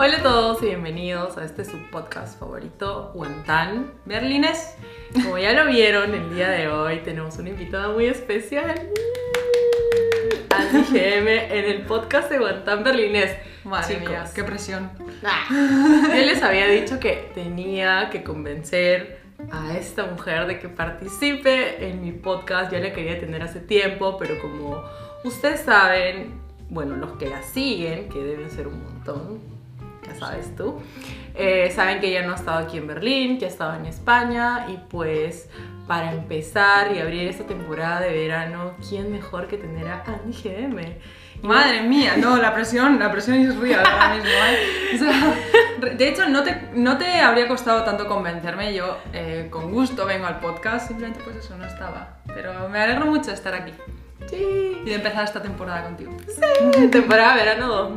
Hola a todos y bienvenidos a este subpodcast favorito, Guantán Berlines. Como ya lo vieron, el día de hoy tenemos una invitada muy especial. Andy GM en el podcast de Guantán Berlines. Madre Chicos, mía, qué presión. Yo les había dicho que tenía que convencer a esta mujer de que participe en mi podcast. Ya la quería tener hace tiempo, pero como ustedes saben, bueno, los que la siguen, que deben ser un montón, ya sabes tú, eh, saben que ella no ha estado aquí en Berlín, que ha estado en España y pues para empezar y abrir esta temporada de verano, ¿quién mejor que tener a Andy GM? Madre mía, no, la presión, la presión es real ahora mismo, ¿eh? O sea, re- de hecho, no te, no te habría costado tanto convencerme. Yo, eh, con gusto, vengo al podcast. Simplemente, pues eso, no estaba. Pero me alegro mucho de estar aquí Sí. y de empezar esta temporada contigo. temporada verano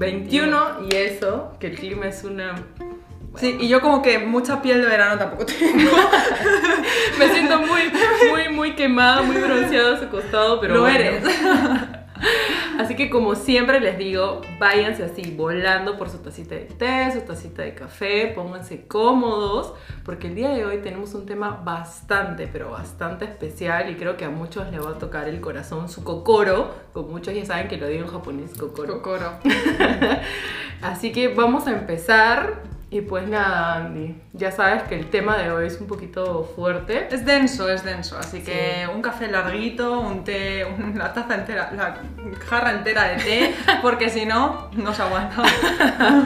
2021 y eso, que el clima es una... Sí, y yo como que mucha piel de verano tampoco tengo. Me siento muy, muy, muy quemada, muy bronceada a su costado, pero Lo bueno. eres. Así que como siempre les digo, váyanse así volando por su tacita de té, su tacita de café, pónganse cómodos, porque el día de hoy tenemos un tema bastante, pero bastante especial y creo que a muchos les va a tocar el corazón, su kokoro, como muchos ya saben que lo digo en japonés, kokoro. Cocoro. Así que vamos a empezar y pues nada, Andy, ya sabes que el tema de hoy es un poquito fuerte. Es denso, es denso. Así que un café larguito, un té, una taza entera, la jarra entera de té, porque si no, no se aguanta.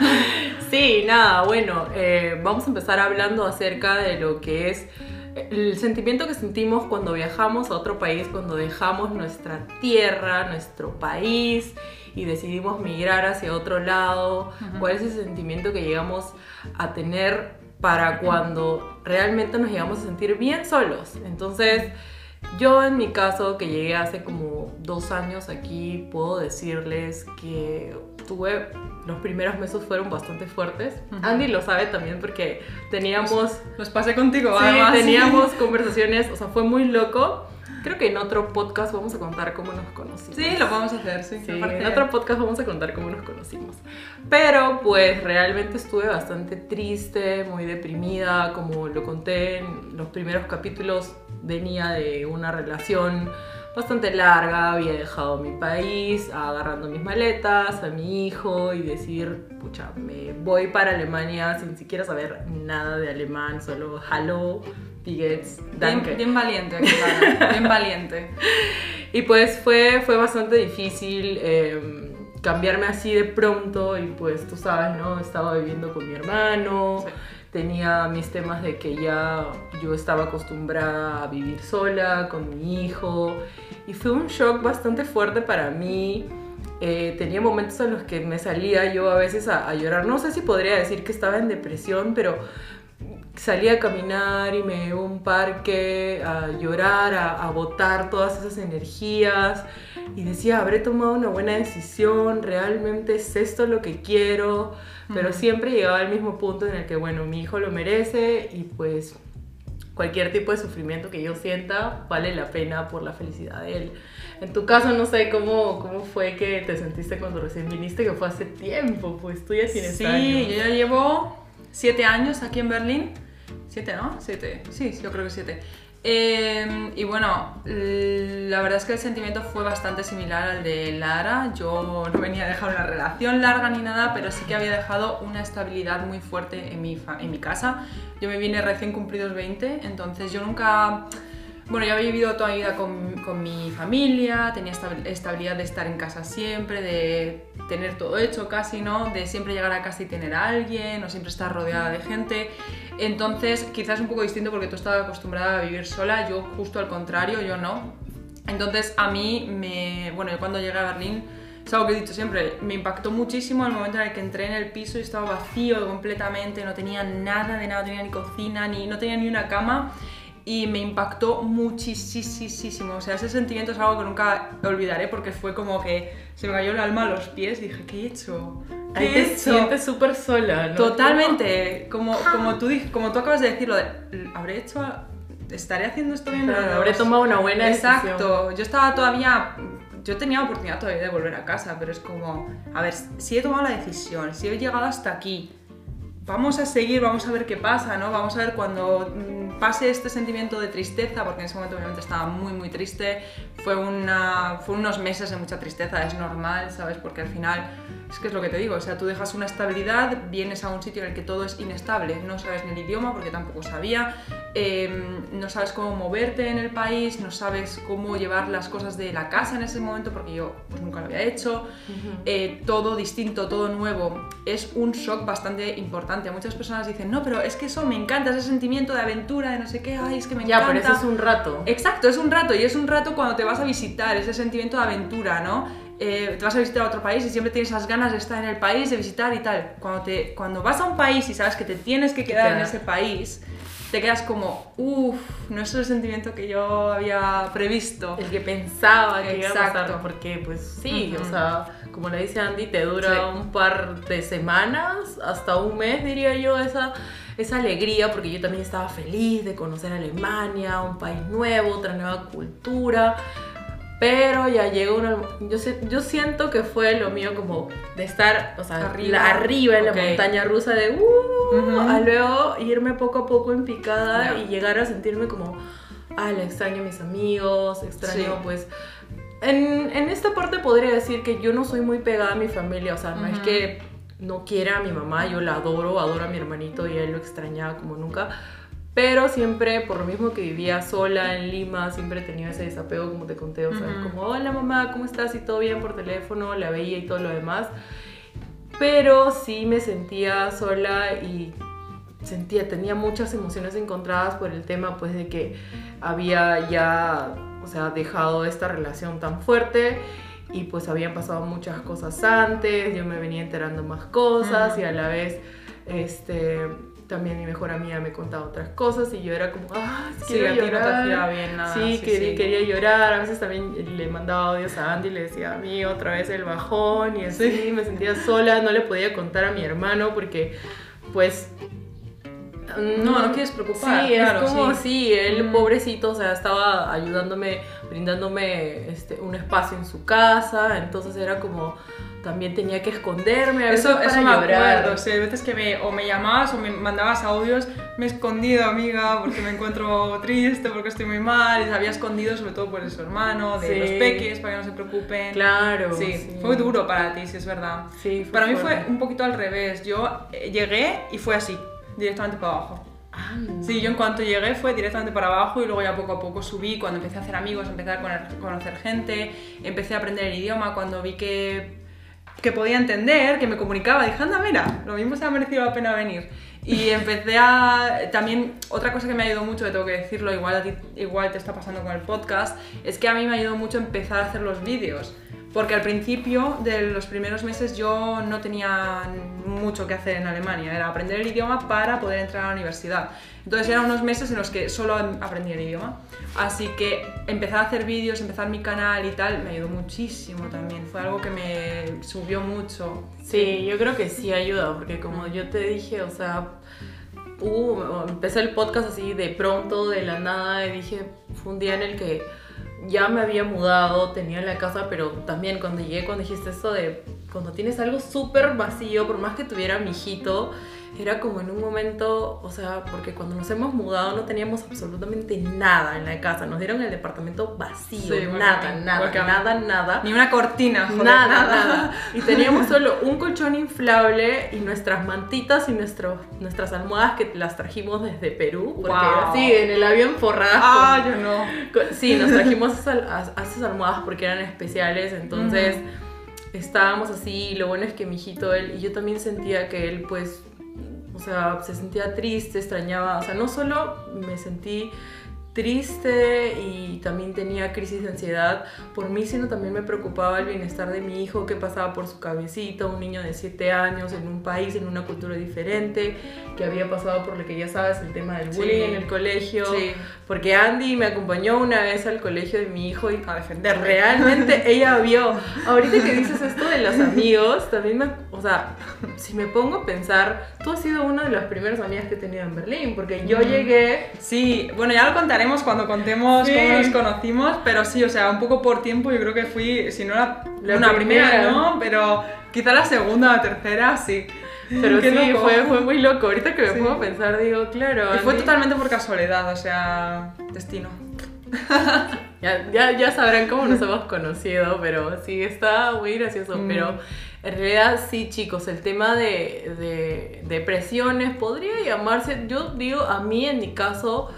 Sí, nada, bueno, eh, vamos a empezar hablando acerca de lo que es el sentimiento que sentimos cuando viajamos a otro país, cuando dejamos nuestra tierra, nuestro país y decidimos migrar hacia otro lado. ¿Cuál es ese sentimiento que llegamos a tener para cuando realmente nos llegamos a sentir bien solos? Entonces, yo en mi caso, que llegué hace como dos años aquí, puedo decirles que tuve, los primeros meses fueron bastante fuertes. Andy lo sabe también porque teníamos, Los pasé contigo, sí, además. teníamos conversaciones, o sea, fue muy loco. Creo que en otro podcast vamos a contar cómo nos conocimos. Sí, lo podemos hacer, sí. Sí, en otro podcast vamos a contar cómo nos conocimos. Pero pues realmente estuve bastante triste, muy deprimida, como lo conté en los primeros capítulos, venía de una relación bastante larga, había dejado mi país, agarrando mis maletas, a mi hijo y decir, pucha, me voy para Alemania sin siquiera saber nada de alemán, solo hello, tickets, Bien, danke. bien valiente, claro. Bien valiente. Y pues fue, fue bastante difícil eh, cambiarme así de pronto y pues tú sabes, ¿no? Estaba viviendo con mi hermano, Sí. Tenía mis temas de que ya yo estaba acostumbrada a vivir sola con mi hijo y fue un shock bastante fuerte para mí. Eh, tenía momentos en los que me salía yo a veces a, llorar. No sé si podría decir que estaba en depresión, pero salía a caminar y me iba un parque a llorar, a, a botar todas esas energías y decía, habré tomado una buena decisión, realmente es esto lo que quiero, pero siempre llegaba al mismo punto en el que, bueno, mi hijo lo merece y pues cualquier tipo de sufrimiento que yo sienta vale la pena por la felicidad de él. En tu caso, no sé cómo, cómo fue que te sentiste cuando recién viniste, que fue hace tiempo, pues tú ya tienes Sí, años. yo ya llevo siete años aquí en Berlín. Siete, ¿no? Siete. Sí, yo creo que siete. Eh, y bueno, la verdad es que el sentimiento fue bastante similar al de Lara. Yo no venía a dejar una relación larga ni nada, pero sí que había dejado una estabilidad muy fuerte en mi, en mi casa. Yo me vine recién cumplidos 20, entonces yo nunca... Bueno, yo había vivido toda mi vida con, con mi familia, tenía esta- estabilidad de estar en casa siempre, de tener todo hecho casi, ¿no? De siempre llegar a casa y tener a alguien, o siempre estar rodeada de gente. Entonces, quizás un poco distinto porque tú estabas acostumbrada a vivir sola, yo justo al contrario, yo no. Entonces, a mí me... Bueno, cuando llegué a Berlín, es algo que he dicho siempre, me impactó muchísimo el momento en el que entré en el piso y estaba vacío completamente, no tenía nada de nada, no tenía ni cocina, ni, no tenía ni una cama y me impactó muchísimo. O sea, ese sentimiento es algo que nunca olvidaré porque fue como que se me cayó el alma a los pies y dije, ¿qué he hecho? ¿Qué Ahí he te hecho? sientes súper sola, ¿no? Totalmente, como, como, tú, como tú acabas de decirlo, de, habré hecho, a- estaré haciendo esto bien, Claro, habré tomado una buena decisión. Exacto, yo estaba todavía yo tenía oportunidad todavía de volver a casa, pero es como, a ver, si he tomado la decisión, si he llegado hasta aquí, vamos a seguir, vamos a ver qué pasa, ¿no? Vamos a ver cuando mm, pase este sentimiento de tristeza, porque en ese momento obviamente estaba muy, muy triste, fue, una, fue unos meses de mucha tristeza, es normal, ¿sabes? Porque al final, es que es lo que te digo, o sea, tú dejas una estabilidad, vienes a un sitio en el que todo es inestable, no sabes ni el idioma, porque tampoco sabía, em, no sabes cómo moverte en el país, no sabes cómo llevar las cosas de la casa en ese momento, porque yo pues nunca lo había hecho, eh, todo distinto, todo nuevo, es un shock bastante importante Muchas personas dicen, no, pero es que eso me encanta, ese sentimiento de aventura, de no sé qué, ay, es que me encanta. Ya, pero eso es un rato. Exacto, es un rato y es un rato cuando te vas a visitar, ese sentimiento de aventura, ¿no? Eh, te vas a visitar a otro país y siempre tienes esas ganas de estar en el país, de visitar y tal. Cuando, te, cuando vas a un país y sabes que te tienes que quedar en ese país, te quedas como, uff, no es el sentimiento que yo había previsto. El que pensaba que iba a pasar, porque pues sí, o sea, como le dice Andy, te dura un par de semanas, hasta un mes diría yo, esa, esa alegría, porque yo también estaba feliz de conocer Alemania, un país nuevo, otra nueva cultura. Pero ya llegó una... Yo, yo siento que fue lo mío como de estar, o sea, arriba, arriba en la montaña rusa de... Uh, A luego irme poco a poco en picada y llegar a sentirme como... Ah, le extraño a mis amigos, extraño pues... En, en, esta parte podría decir que yo no soy muy pegada a mi familia, o sea, no es que no quiera a mi mamá, yo la adoro, adoro a mi hermanito y él lo extrañaba como nunca pero siempre, por lo mismo que vivía sola en Lima, siempre tenía ese desapego, como te conté, o sea, como, hola mamá, ¿cómo estás? Y todo bien por teléfono, la veía y todo lo demás. Pero sí me sentía sola y sentía, tenía muchas emociones encontradas por el tema, pues, de que había ya, o sea, dejado esta relación tan fuerte y pues habían pasado muchas cosas antes, yo me venía enterando más cosas y a la vez, este también mi mejor amiga me contaba otras cosas y yo era como, ah, quiero llorar. bien nada. Sí, quería, llorar. A veces también le mandaba audios a Andy y le decía a mí otra vez el bajón y así. Me sentía sola, no le podía contar a mi hermano porque, pues. No, no quieres preocupar. Sí, es como, sí, él pobrecito, o sea, estaba ayudándome, brindándome este, un espacio en su casa, entonces era como también tenía que esconderme a veces eso, para eso me acuerdo, o sea, veces que me, o me llamabas o me mandabas audios, me he escondido, amiga, porque me encuentro triste, porque estoy muy mal, y se había escondido sobre todo por su hermano, de los peques, para que no se preocupen. Claro. Sí, fue duro para ti, sí, es verdad. Sí, para mí fue un poquito al revés, yo eh, llegué y fue así, directamente para abajo. Sí, yo en cuanto llegué fue directamente para abajo y luego ya poco a poco subí, cuando empecé a hacer amigos, empecé a conocer gente, empecé a aprender el idioma, cuando vi que que podía entender, que me comunicaba, dije, anda, mira, lo mismo se ha merecido la pena venir. Y empecé a... También, otra cosa que me ha ayudado mucho, que tengo que decirlo, igual a ti igual te está pasando con el podcast, es que a mí me ha ayudado mucho empezar a hacer los vídeos. Porque al principio de los primeros meses yo no tenía mucho que hacer en Alemania, era aprender el idioma para poder entrar a la universidad. Entonces eran unos meses en los que solo aprendí el idioma. Así que empezar a hacer vídeos, empezar mi canal y tal, me ayudó muchísimo también. Fue algo que me subió mucho. Sí, yo creo que sí ayuda, porque como yo te dije, o sea, empecé el podcast así de pronto, de la nada, y dije, fue un día en el que ya me había mudado, tenía la casa, pero también cuando llegué, cuando dijiste eso de cuando tienes algo súper vacío, por más que tuviera mi hijito, era como en un momento, o sea, porque cuando nos hemos mudado no teníamos absolutamente nada en la casa, nos dieron el departamento vacío, nada, nada, nada, nada. Ni una cortina, joder, nada, nada, Y teníamos solo un colchón inflable y nuestras mantitas y nuestros, nuestras almohadas que las trajimos desde Perú, porque así en el avión forradas. Ah, yo no. Sí, nos trajimos esas, esas almohadas porque eran especiales, entonces... estábamos así, y lo bueno es que mi hijito, él, y yo también sentía que él pues o sea, se sentía triste, extrañaba, o sea, no solo me sentí triste y también tenía crisis de ansiedad por mí, sino también me preocupaba el bienestar de mi hijo, qué pasaba por su cabecita, un niño de 7 años en un país, en una cultura diferente, que había pasado por lo que ya sabes, el tema del bullying en el colegio, porque Andy me acompañó una vez al colegio de mi hijo y a defender realmente ella vio, ahorita que dices esto de los amigos, también me, o sea, si me pongo a pensar, tú has sido una de las primeras amigas que he tenido en Berlín, porque yo llegué... Sí, bueno, ya lo contaré cuando contemos Sí. cómo nos conocimos, pero sí, o sea, un poco por tiempo yo creo que fui, si no la, La una primera, primera. no, pero quizá la segunda o la tercera, sí. Pero Qué sí, fue, fue muy loco. Ahorita que me Sí. pongo a pensar, digo, claro. Y fue Andy- totalmente por casualidad, o sea, destino. Ya, ya, ya sabrán cómo nos hemos conocido, pero sí, está muy gracioso. Mm. Pero en realidad sí, chicos, el tema de, de depresiones podría llamarse, yo digo, a mí en mi caso,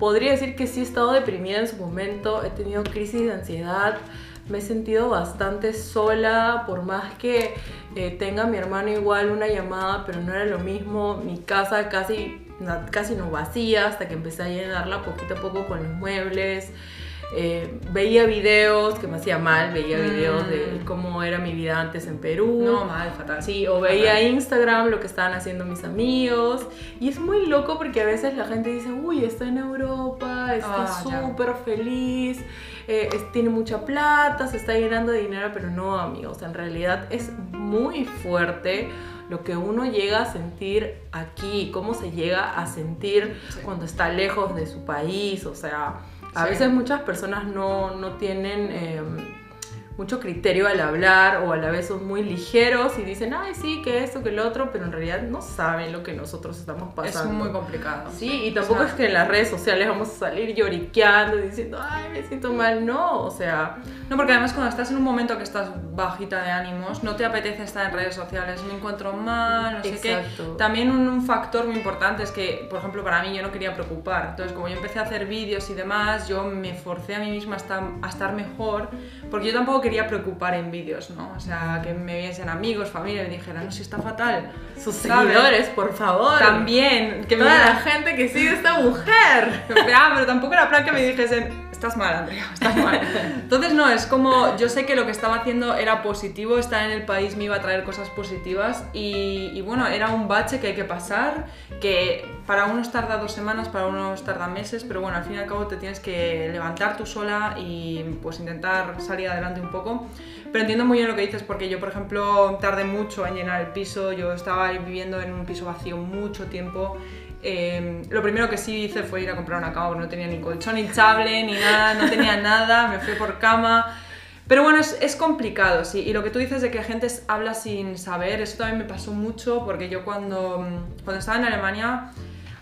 podría decir que sí he estado deprimida en su momento, he tenido crisis de ansiedad. Me he sentido bastante sola, por más que eh, tenga mi hermano igual una llamada, pero no era lo mismo. Mi casa casi, casi no vacía hasta que empecé a llenarla poquito a poco con los muebles. Eh, veía videos que me hacía mal, veía Mm. videos de cómo era mi vida antes en Perú. No, mal, fatal. Sí, o veía Instagram lo que estaban haciendo mis amigos. Y es muy loco porque a veces la gente dice, uy, está en Europa, está Ah, súper feliz, eh, es- tiene mucha plata, se está llenando de dinero, pero no, amigos, en realidad es muy fuerte lo que uno llega a sentir aquí, cómo se llega a sentir Sí. cuando está lejos de su país, o sea, a Sí. veces muchas personas no, no tienen... em, mucho criterio al hablar o a la vez son muy ligeros y dicen, ay, sí, que esto, que lo otro, pero en realidad no saben lo que nosotros estamos Es pasando. muy complicado. Sí, y tampoco O sea, es que en las redes sociales vamos a salir lloriqueando diciendo, ay, me siento mal. No, o sea, No, porque además cuando estás en un momento que estás bajita de ánimos, no te apetece estar en redes sociales, me encuentro mal, no sé Exacto. qué. También un, un factor muy importante es que, por ejemplo, para mí yo no quería preocupar. Entonces, como yo empecé a hacer vídeos y demás, yo me forcé a mí misma a estar, a estar mejor, porque yo tampoco quería preocupar en vídeos, ¿no? O sea, que me viesen amigos, familia, y me dijeran, no, si está fatal. sus ¿sabes? seguidores, por favor. También, que me Toda la gente que sigue esta mujer. Ah, pero tampoco era plan que me dijesen, estás mal, Andrea, estás mal. Entonces, no, es como, yo sé que lo que estaba haciendo era positivo, estar en el país me iba a traer cosas positivas y, y bueno, era un bache que hay que pasar, que para unos tarda dos semanas, para unos tarda meses, pero bueno, al fin y al cabo te tienes que levantar tú sola y pues intentar salir adelante un poco. Pero entiendo muy bien lo que dices, porque yo, por ejemplo, tardé mucho en llenar el piso, yo estaba viviendo en un piso vacío mucho tiempo. Eh, lo primero que sí hice fue ir a comprar una cama, porque no tenía ni colchón hinchable, ni nada, no tenía nada, me fui por cama. Pero bueno, es, es complicado, sí. Y lo que tú dices de que gente s- habla sin saber, eso también me pasó mucho, porque yo cuando, mm, cuando estaba en Alemania,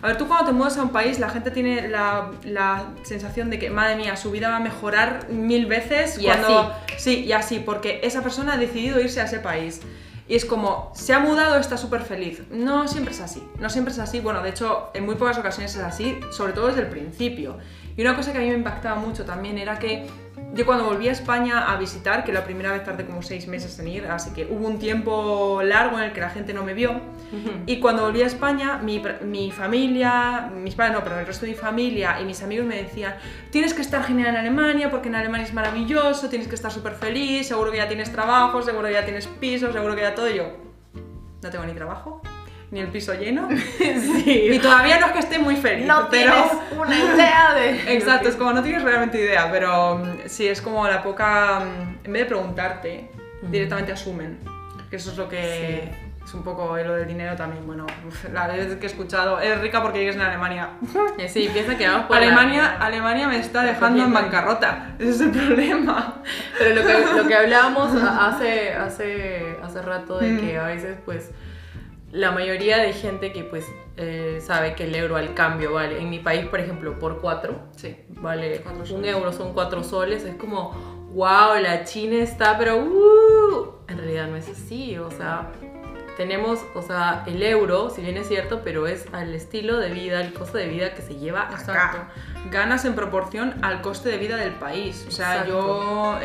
a ver, tú cuando te mudas a un país, la gente tiene la, la sensación de que, madre mía, su vida va a mejorar mil veces Y cuando... Sí, y así, porque esa persona ha decidido irse a ese país. Y es como, se ha mudado, está súper feliz. No siempre es así, no siempre es así. Bueno, de hecho, en muy pocas ocasiones es así, sobre todo desde el principio. Y una cosa que a mí me impactaba mucho también era que yo cuando volví a España a visitar, que la primera vez tardé como seis meses en ir, así que hubo un tiempo largo en el que la gente no me vio. Y cuando volví a España, mi, familia, mis padres no, pero el resto de mi familia y mis amigos me decían, tienes que estar genial en Alemania porque en Alemania es maravilloso, tienes que estar súper feliz, seguro que ya tienes trabajo, seguro que ya tienes piso, seguro que ya todo. Y yo, no tengo ni trabajo, ni el piso lleno. Sí. Y todavía no es que esté muy feliz, No pero... tienes una idea de... Exacto, es como no tienes realmente idea, pero mm, sí, es como la poca... mm, En vez de preguntarte, directamente asumen. Que eso es lo que... Es un poco lo del dinero también. Bueno, la vez que he escuchado, eres rica porque vives en Alemania. Sí, piensa que vamos por la- Alemania, Alemania me está dejando en bancarrota. Ese es el problema. Pero lo que, lo que hablábamos hace, hace, hace rato de Mm. que a veces, pues, la mayoría de gente que, pues, eh, sabe que el euro al cambio vale. En mi país, por ejemplo, por cuatro, Sí. vale Cuatro un soles. euro, son cuatro soles. Es como, wow, la China está, pero, uh, en realidad no es así. O sea, tenemos, o sea, el euro, si bien es cierto, pero es al estilo de vida, el costo de vida que se lleva Exacto. Ganas en proporción al coste de vida del país. O sea, Exacto. yo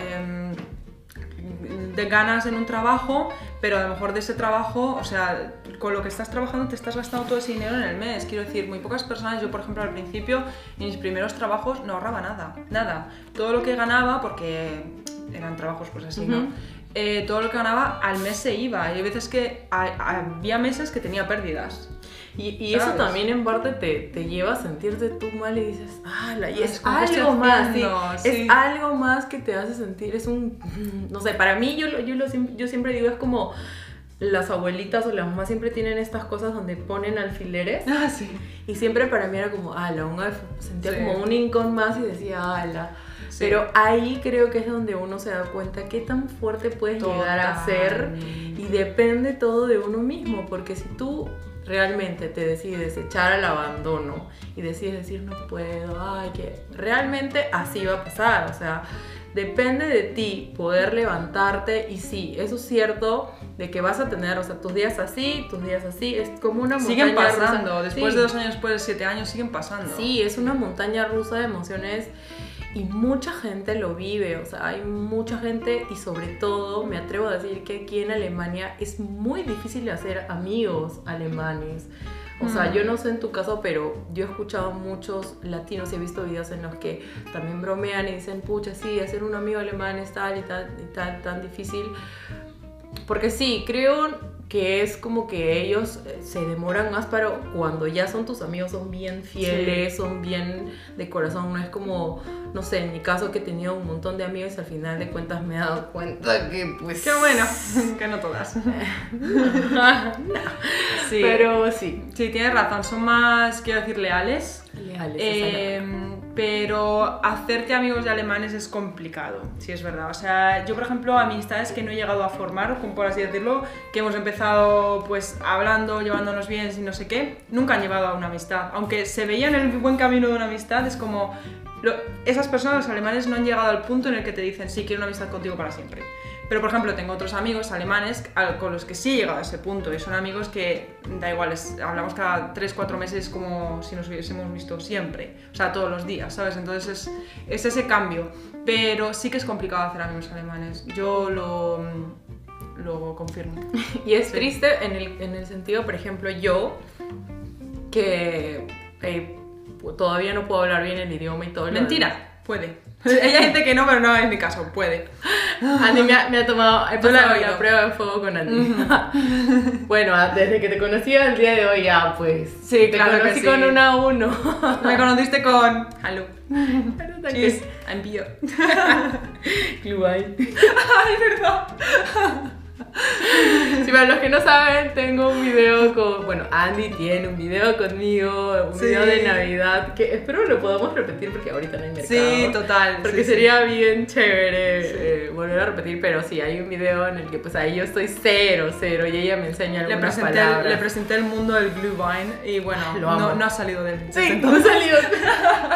de ganas en un trabajo, pero a lo mejor de ese trabajo, o sea, con lo que estás trabajando te estás gastando todo ese dinero en el mes. Quiero decir, muy pocas personas, yo por ejemplo al principio, en mis primeros trabajos no ahorraba nada, nada. Todo lo que ganaba, porque eran trabajos pues así, ¿no? Eh, todo lo que ganaba al mes se iba. Y hay veces que ha- había meses que tenía pérdidas. Y, y eso también en parte te, te lleva a sentirte tú mal y dices, ah, la- y Es algo más, sí, sí. es algo más que te hace sentir, es un, no sé, para mí yo, yo, lo, yo siempre digo, es como las abuelitas o las mamás siempre tienen estas cosas donde ponen alfileres. Ah, sí. Y siempre para mí era como, ala, un alf- sentía Sí. como un incón más y decía, ala. Sí. Pero ahí creo que es donde uno se da cuenta qué tan fuerte puedes llegar a ser y depende todo de uno mismo, porque si tú realmente te decides echar al abandono y decides decir no puedo, ay, que realmente así va a pasar, o sea, depende de ti poder levantarte y sí, eso es cierto de que vas a tener, o sea, tus días así, tus días así, es como una Siguen montaña rusa. pasando. Después Sí. de dos años, después de siete años, siguen pasando. Sí, es una montaña rusa de emociones y mucha gente lo vive, o sea, hay mucha gente y sobre todo me atrevo a decir que aquí en Alemania es muy difícil hacer amigos alemanes. O sea, Mm. yo no sé en tu caso, pero yo he escuchado muchos latinos y he visto videos en los que también bromean y dicen, pucha, sí, hacer un amigo alemán es tal y tal y tal, tan difícil. Porque sí, creo que es como que ellos eh, se demoran más, pero cuando ya son tus amigos son bien fieles, son bien de corazón, no es como, no sé, en mi caso que he tenido un montón de amigos y al final de cuentas me he dado cuenta que pues... Qué bueno, que no todas. Sí. Pero sí, Sí, tienes razón, son más, quiero decir, leales. Leales. Eh, pero hacerte amigos de alemanes es complicado, sí es verdad. O sea, yo por ejemplo, amistades que no he llegado a formar, como por así decirlo, que hemos empezado pues hablando, llevándonos bien y no sé qué, nunca han llevado a una amistad. Aunque se veían el buen camino de una amistad, es como... lo- esas personas, los alemanes, no han llegado al punto en el que te dicen, sí, quiero una amistad contigo para siempre. Pero, por ejemplo, tengo otros amigos alemanes al- con los que sí he llegado a ese punto y son amigos que, da igual, es- hablamos cada 3-4 meses como si nos hubiésemos visto siempre, o sea, todos los días, ¿sabes? Entonces es, es ese cambio. Pero sí que es complicado hacer amigos alemanes, yo lo, lo confirmo. Y es Sí. triste en el, en el sentido, por ejemplo, yo, que eh, todavía no puedo hablar bien el idioma y todo. Mentira, puede. Ella dice que no, pero no es mi caso, puede. Andy me ha, me ha tomado, he pasado la prueba de fuego con Andy. bueno, desde que te conocí al día de hoy ya, pues. Sí, te claro que conocí sí. con una a uno. Me conociste con... Hello. Cheers, que- I'm beer. Club. Ay, verdad. Sí, para los que no saben, tengo un video con. Bueno, Andy tiene un video conmigo, un Sí. video de Navidad, que espero lo podamos repetir porque ahorita no hay mercado. Sí, total. Porque sí, sería bien chévere eh, volver a repetir, pero sí, hay un video en el que pues ahí yo estoy cero, cero, y ella me enseña Le algunas presenté, palabras. le presenté el mundo del Glühwein y bueno, Lo no, no ha salido del Sí, no he salido.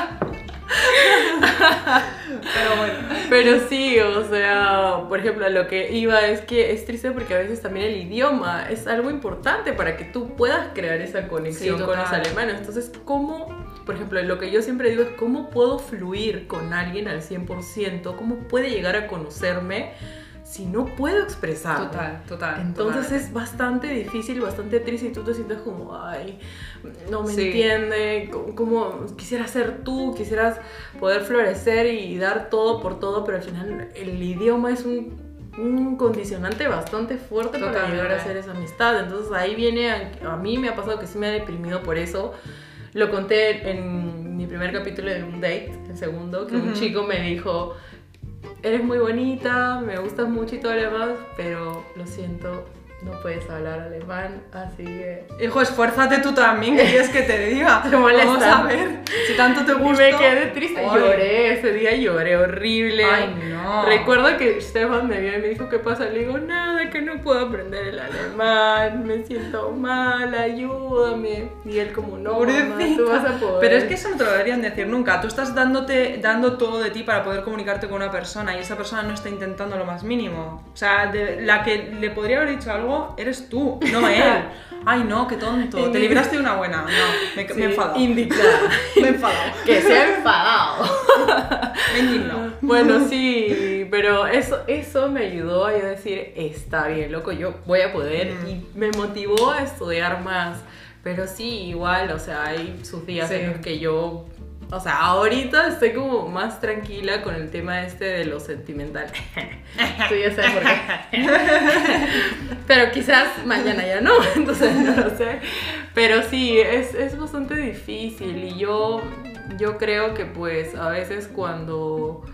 Pero sí, o sea, por ejemplo, a lo que iba es que es triste porque a veces también el idioma es algo importante para que tú puedas crear esa conexión Sí, con los alemanes. Entonces, ¿cómo, por ejemplo, lo que yo siempre digo es cómo puedo fluir con alguien al 100%? ¿Cómo puede llegar a conocerme si no puedo expresar? Total, total. Entonces es bastante difícil, bastante triste y tú te sientes como, ay, no me Sí. entiende, como, quisieras ser tú, quisieras poder florecer y dar todo por todo, pero al final el idioma es un, un condicionante bastante fuerte para llegar a hacer esa amistad. Entonces ahí viene, a, a mí me ha pasado que sí me ha deprimido por eso. Lo conté en mi primer capítulo de un date, el segundo, que un Ujú. chico me dijo, eres muy bonita, me gustas mucho y todo lo demás, pero lo siento, no puedes hablar alemán, así que... Hijo, esfuérzate tú también, ¿qué quieres que te diga? Te molesta. Vamos a ver, si tanto te Y gusta. me quedé triste, Ay. lloré, ese día lloré horrible. Ay, no. Recuerdo que Stefan me vio y me dijo, ¿qué pasa? Le digo, nada, que no puedo aprender el alemán, me siento mal, ayúdame. Y él como, no, mamá, tú vas a poder. Pero es que eso no te lo deberían decir nunca. Tú estás dándote, dando todo de ti para poder comunicarte con una persona y esa persona no está intentando lo más mínimo. O sea, de- la que le podría haber dicho algo eres tú, no él. Ay, no, qué tonto. Te libraste de una buena. No, me, me he Sí, enfadado. Indignada. Me he enfadado. que se ha enfadado. Me indignó. Bueno, sí, pero eso, eso me ayudó a yo decir, está bien, loco, yo voy a poder. Mm. Y me motivó a estudiar más. Pero sí, igual, o sea, hay sus días Sí. en los que yo, o sea, ahorita estoy como más tranquila con el tema este de lo sentimental. Tú ya sabes por qué. Pero quizás mañana ya no, entonces no lo sé. Pero sí, es, es bastante difícil y yo, yo creo que pues a veces cuando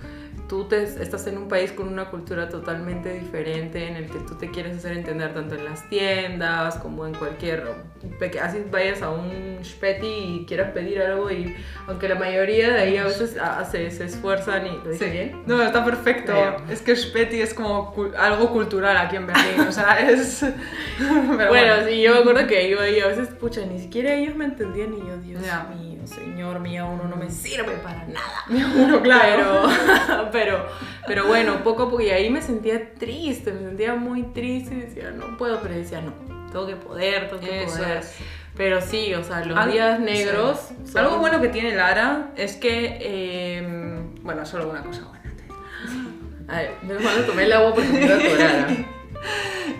tú te, estás en un país con una cultura totalmente diferente, en el que tú te quieres hacer entender tanto en las tiendas como en cualquier... Así vayas a un Speti y quieras pedir algo y aunque la mayoría de ahí a veces se, se esfuerzan y... ¿Lo dije bien? No, está perfecto. Es que Speti es como algo cultural aquí en Berlín, o sea, es... bueno, sí, yo me acuerdo que iba ahí a veces, pucha, ni siquiera ellos me entendían y yo, Dios mío, señor mío, uno no me sirve para nada. Uno, claro. Pero, pero, pero bueno, poco a poco, y ahí me sentía triste, me sentía muy triste y decía, no puedo, pero decía, no, tengo que poder, tengo que poder. Pero sí, o sea, los días negros. Algo bueno que tiene Lara es que, em, bueno, solo una cosa buena. A ver, me tomé el agua porque me iba a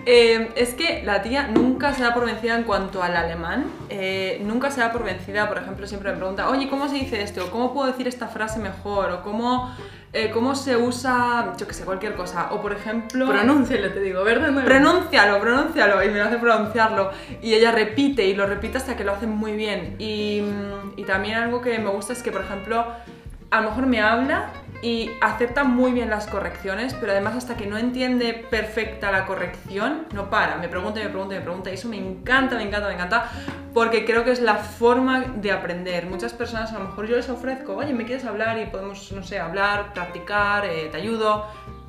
Eh, es que la tía nunca se da por vencida en cuanto al alemán. Eh, nunca se da por vencida, por ejemplo, siempre me pregunta, oye, ¿cómo se dice esto? ¿Cómo puedo decir esta frase mejor? ¿O cómo, eh, cómo se usa, yo que sé, cualquier cosa? O por ejemplo... Pronúncialo, te digo, ¿verdad? Pronúncialo, pronúncialo. Y me lo hace pronunciarlo. Y ella repite y lo repite hasta que lo hace muy bien. Y, y también algo que me gusta es que, por ejemplo, a lo mejor me habla y acepta muy bien las correcciones, pero además hasta que no entiende perfecta la corrección, no para, me pregunta me pregunta me pregunta, y eso me encanta, me encanta, me encanta, porque creo que es la forma de aprender. Muchas personas a lo mejor yo les ofrezco, oye, ¿me quieres hablar? Y podemos, no sé, hablar, practicar, eh, te ayudo.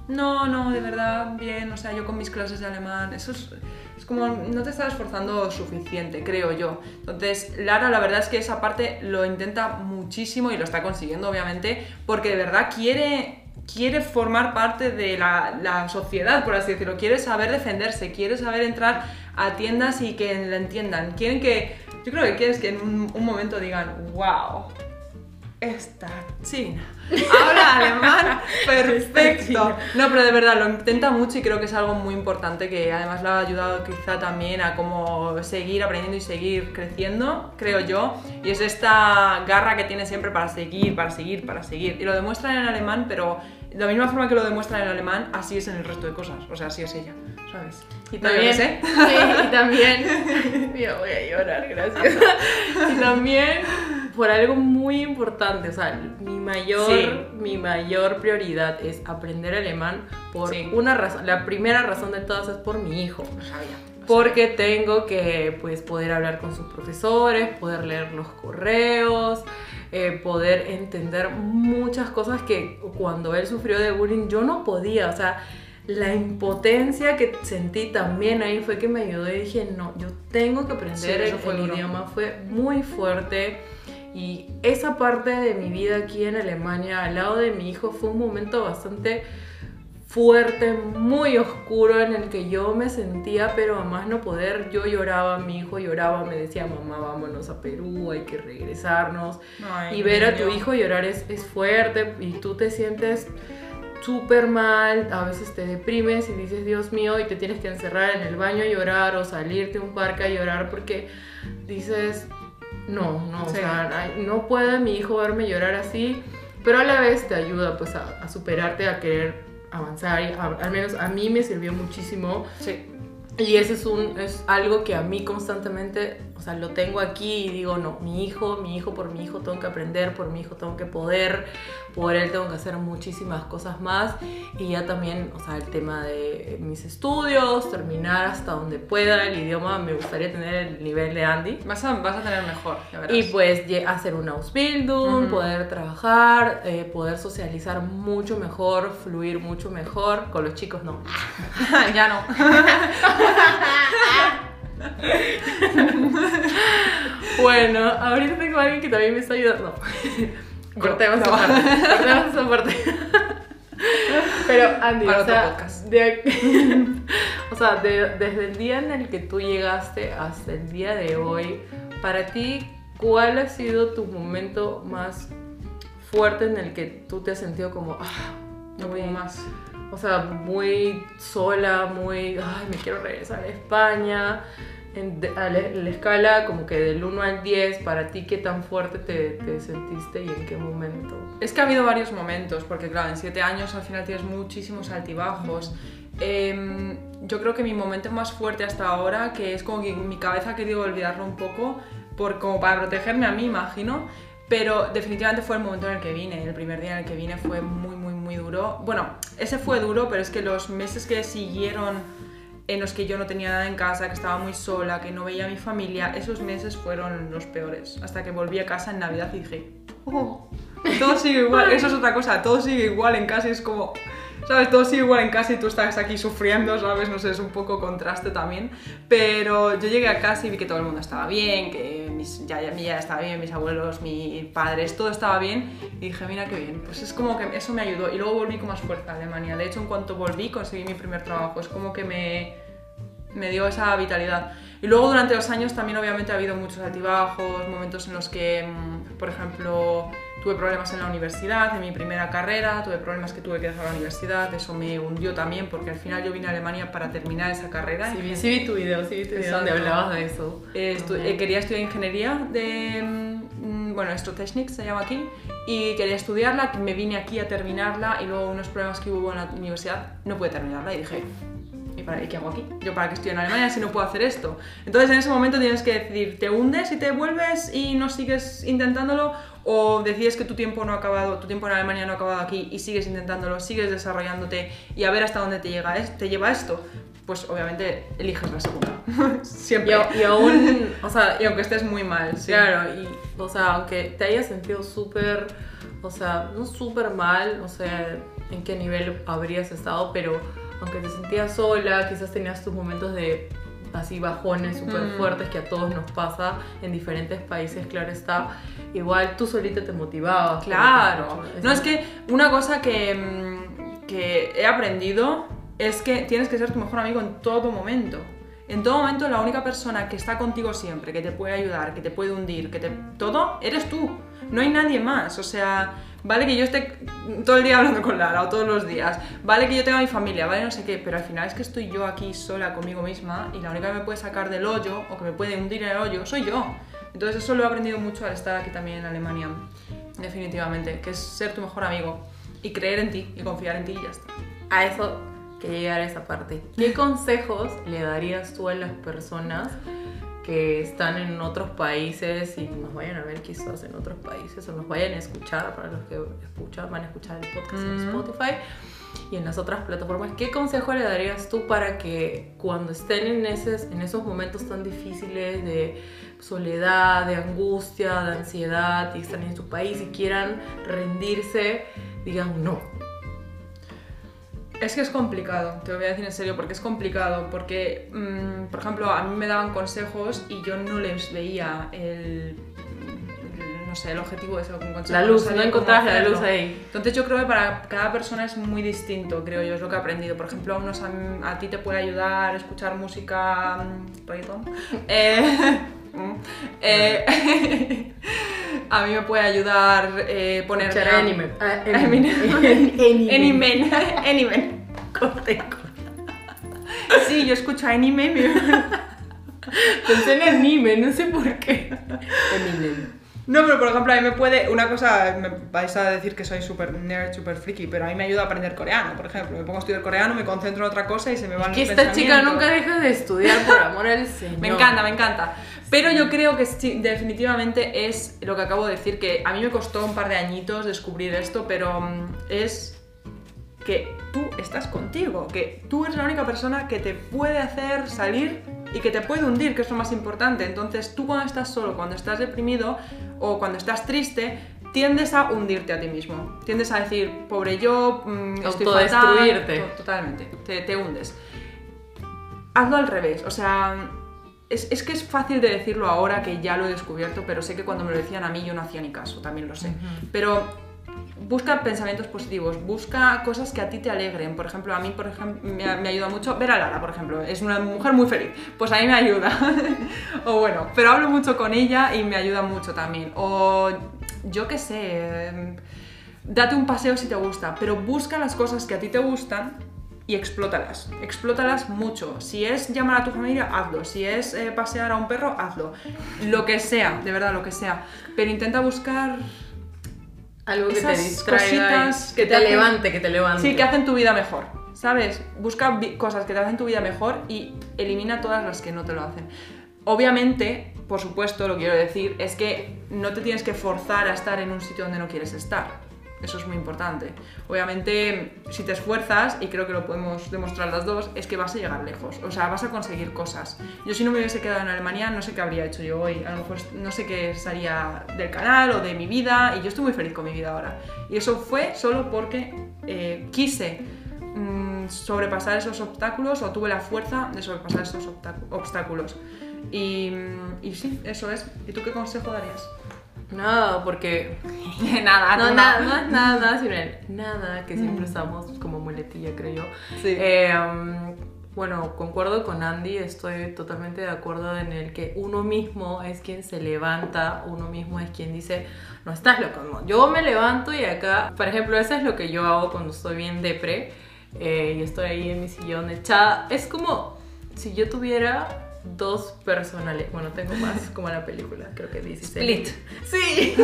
No, no, de verdad, bien, o sea, yo con mis clases de alemán, eso es es como no te estás esforzando suficiente, creo yo. Entonces, Lara, la verdad es que esa parte lo intenta muchísimo y lo está consiguiendo, obviamente, porque de verdad quiere quiere formar parte de la, sociedad, por así decirlo, quiere saber defenderse, quiere saber entrar a tiendas y que la entiendan. Quieren que, yo creo que quieres que en un, un momento digan, wow, esta china habla alemán perfecto. No, pero de verdad lo intenta mucho y creo que es algo muy importante que además le ha ayudado quizá también a cómo seguir aprendiendo y seguir creciendo, creo yo. Y es esta garra que tiene siempre para seguir, para seguir, para seguir. Y lo demuestra en alemán, pero de la misma forma que lo demuestra en alemán, así es en el resto de cosas. O sea, así es ella, ¿sabes? Y también, sí, y también, yo voy a llorar, gracias. y también por algo muy importante, o sea, mi mayor, mi mayor prioridad es aprender alemán por una razón. La primera razón de todas es por mi hijo. Porque tengo que pues, poder hablar con sus profesores, poder leer los correos, eh, poder entender muchas cosas que cuando él sufrió de bullying yo no podía. O sea, la impotencia que sentí también ahí fue que me ayudó y dije, no, yo tengo que aprender el, el idioma. Fue muy fuerte y esa parte de mi vida aquí en Alemania, al lado de mi hijo, fue un momento bastante fuerte, muy oscuro en el que yo me sentía, pero a más no poder, yo lloraba, mi hijo lloraba, me decía, mamá, vámonos a Perú, hay que regresarnos. y ver a tu hijo llorar es, es fuerte y tú te sientes súper mal, a veces te deprimes y dices, Dios mío, y te tienes que encerrar en el baño a llorar o salirte a un parque a llorar porque dices, no, no, o sea, no puede mi hijo verme llorar así, pero a la vez te ayuda pues a, superarte, a querer avanzar, y al menos a mí me sirvió muchísimo. Sí. Y eso es, un, es algo que a mí constantemente, o sea, lo tengo aquí y digo, no, mi hijo, mi hijo, por mi hijo tengo que aprender, por mi hijo tengo que poder, por él tengo que hacer muchísimas cosas más. Y ya también, o sea, el tema de mis estudios, terminar hasta donde pueda el idioma, me gustaría tener el nivel de Andy. Vas a, vas a tener mejor, ya verás. Y pues hacer un Ausbildung, poder trabajar, eh, poder socializar mucho mejor, fluir mucho mejor. Con los chicos no. ya no. bueno, ahorita tengo a alguien que también me está ayudando. Cortemos esa parte. Cortemos esa parte. Pero Andy, o sea, o sea desde el día en el que tú llegaste hasta el día de hoy, para ti, ¿cuál ha sido tu momento más fuerte en el que tú te has sentido como, ah, no voy más? o sea, muy sola, muy, ay, me quiero regresar a España. En, la, escala como que del 1 al 10, para ti, ¿qué tan fuerte te, sentiste y en qué momento? Es que ha habido varios momentos, porque claro, en 7 años al final tienes muchísimos altibajos. Em, yo creo que mi momento más fuerte hasta ahora, que es como que mi cabeza ha querido olvidarlo un poco, por, como para protegerme a mí, imagino, pero definitivamente fue el momento en el que vine, el primer día en el que vine fue muy, muy muy duro. Bueno, ese fue duro, pero es que los meses que siguieron en los que yo no tenía nada en casa, que estaba muy sola, que no veía a mi familia, esos meses fueron los peores. Hasta que volví a casa en Navidad y dije, oh, todo sigue igual. Eso es otra cosa, todo sigue igual en casa y es como, ¿sabes? Todo sigue igual en casa y tú estás aquí sufriendo, ¿sabes? No sé, es un poco contraste también. Pero yo llegué a casa y vi que todo el mundo estaba bien, que mis, ya, mi ya estaba bien, mis abuelos, mis padres, todo estaba bien. Y dije, mira qué bien. Pues es como que eso me ayudó. Y luego volví con más fuerza a Alemania. De hecho, en cuanto volví, conseguí mi primer trabajo. Es como que me, me dio esa vitalidad. Y luego durante los años también obviamente ha habido muchos altibajos, momentos en los que, mm, por ejemplo, tuve problemas en la universidad, en mi primera carrera, tuve problemas que tuve que dejar la universidad, eso me hundió también porque al final yo vine a Alemania para terminar esa carrera. Sí, vi, sí vi tu video, sí vi tu video donde hablabas de eso. Eh, estu- eh, quería estudiar ingeniería de, mm, bueno, Electrotechnics se llama aquí, y quería estudiarla, me vine aquí a terminarla y luego unos problemas que hubo en la universidad, no pude terminarla y dije, ¿y para qué hago aquí? Yo para qué estoy en Alemania si no puedo hacer esto. Entonces en ese momento tienes que decidir, ¿te hundes y te vuelves y no sigues intentándolo? ¿O decides que tu tiempo no ha acabado, tu tiempo en Alemania no ha acabado aquí y sigues intentándolo, sigues desarrollándote y a ver hasta dónde te, llega, te lleva esto? Pues obviamente eliges la segunda. Siempre. y aún, o sea, Y aunque estés muy mal, sí. Claro, y, o sea, aunque te hayas sentido súper, o sea, no súper mal, o sea, en qué nivel habrías estado, pero aunque te sentías sola, quizás tenías tus momentos de así bajones súper Mm. fuertes que a todos nos pasa en diferentes países, claro está, igual tú solita te motivabas. Claro. No, es que una cosa que, mm, que he aprendido es que tienes que ser tu mejor amigo en todo momento. En todo momento la única persona que está contigo siempre, que te puede ayudar, que te puede hundir, que te... Todo, eres tú. No hay nadie más. O sea, vale que yo esté todo el día hablando con Lara o todos los días. Vale que yo tenga mi familia, vale no sé qué. Pero al final es que estoy yo aquí sola conmigo misma y la única que me puede sacar del hoyo o que me puede hundir en el hoyo soy yo. Entonces eso lo he aprendido mucho al estar aquí también en Alemania. Definitivamente, que es ser tu mejor amigo y creer en ti y confiar en ti y ya está. A eso que llegar a esa parte. ¿Qué consejos le darías tú a las personas que están en otros países y nos vayan a ver quizás en otros países o nos vayan a escuchar, para los que escuchan, van a escuchar el podcast en Mm. Spotify y en las otras plataformas? ¿Qué consejo le darías tú para que cuando estén en, esos, en esos momentos tan difíciles de soledad, de angustia, de ansiedad y están en su país y quieran rendirse, digan no? Es que es complicado, te lo voy a decir en serio, porque es complicado, porque, mm, por ejemplo, a mí me daban consejos y yo no les veía el, no sé, el objetivo de ese consejo. La luz, no encontrabas la luz ahí. Entonces yo creo que para cada persona es muy distinto, creo yo, es lo que he aprendido. Por ejemplo, a, unos, a, a ti te puede ayudar escuchar música mm, reggaeton. Eh, eh, a mí me puede ayudar eh, poner Escuchar anime. Anime. Animen. Animen. Corte. Sí, yo escucho anime. Pensé en anime, no sé por qué. Eminem. No, pero por ejemplo, a mí me puede. Una cosa, me vais a decir que soy súper nerd, súper friki, pero a mí me ayuda a aprender coreano, por ejemplo. Me pongo a estudiar coreano, me concentro en otra cosa y se me van Que los esta chica nunca deja de estudiar por amor al Señor. Me encanta, me encanta. Pero yo creo que sí, definitivamente es lo que acabo de decir, que a mí me costó un par de añitos descubrir esto, pero mm, es que tú estás contigo, que tú eres la única persona que te puede hacer salir y que te puede hundir, que es lo más importante. Entonces tú cuando estás solo, cuando estás deprimido o cuando estás triste, tiendes a hundirte a ti mismo. Tiendes a decir, pobre yo, mm, estoy. Autodestruirte. To- Totalmente, te, te hundes hazlo al revés. O sea, es, es que es fácil de decirlo ahora que ya lo he descubierto, pero sé que cuando me lo decían a mí yo no hacía ni caso, también lo sé. Pero busca pensamientos positivos, busca cosas que a ti te alegren. Por ejemplo, a mí por ejemplo, me, ayuda mucho ver a Lara, por ejemplo. Es una mujer muy feliz. Pues a mí me ayuda. o bueno, pero hablo mucho con ella y me ayuda mucho también. O yo qué sé, em, date un paseo si te gusta, pero busca las cosas que a ti te gustan y explótalas. Explótalas mucho. Si es llamar a tu familia, hazlo. Si es eh, pasear a un perro, hazlo. Lo que sea, de verdad, lo que sea. Pero intenta buscar Algo que te Esas distraiga. y cositas que que te te hacen- levante, que te levante. Sí, que hacen tu vida mejor, ¿sabes? Busca cosas que te hacen tu vida mejor y elimina todas las que no te lo hacen. Obviamente, por supuesto, lo quiero decir es que no te tienes que forzar a estar en un sitio donde no quieres estar. Eso es muy importante. Obviamente, si te esfuerzas, y creo que lo podemos demostrar las dos, es que vas a llegar lejos. O sea, vas a conseguir cosas. Yo si no me hubiese quedado en Alemania, no sé qué habría hecho yo hoy. A lo mejor no sé qué estaría del canal o de mi vida. Y yo estoy muy feliz con mi vida ahora. Y eso fue solo porque eh, quise mm, sobrepasar esos obstáculos o tuve la fuerza de sobrepasar esos obstáculos. Y, y sí, eso es. ¿Y tú qué consejo darías? Nada, porque. nada, no, nada, no es nada, nada, sino el nada, que siempre usamos como muletilla, creo yo. Sí. Eh, um, bueno, concuerdo con Andy, estoy totalmente de acuerdo en el que uno mismo es quien se levanta, uno mismo es quien dice, no estás loco, no. Yo me levanto y acá, por ejemplo, eso es lo que yo hago cuando estoy bien depre eh, y estoy ahí en mi sillón echada. Es como si yo tuviera dos personales. Bueno, tengo más como la película, creo que dice. Split. Sí.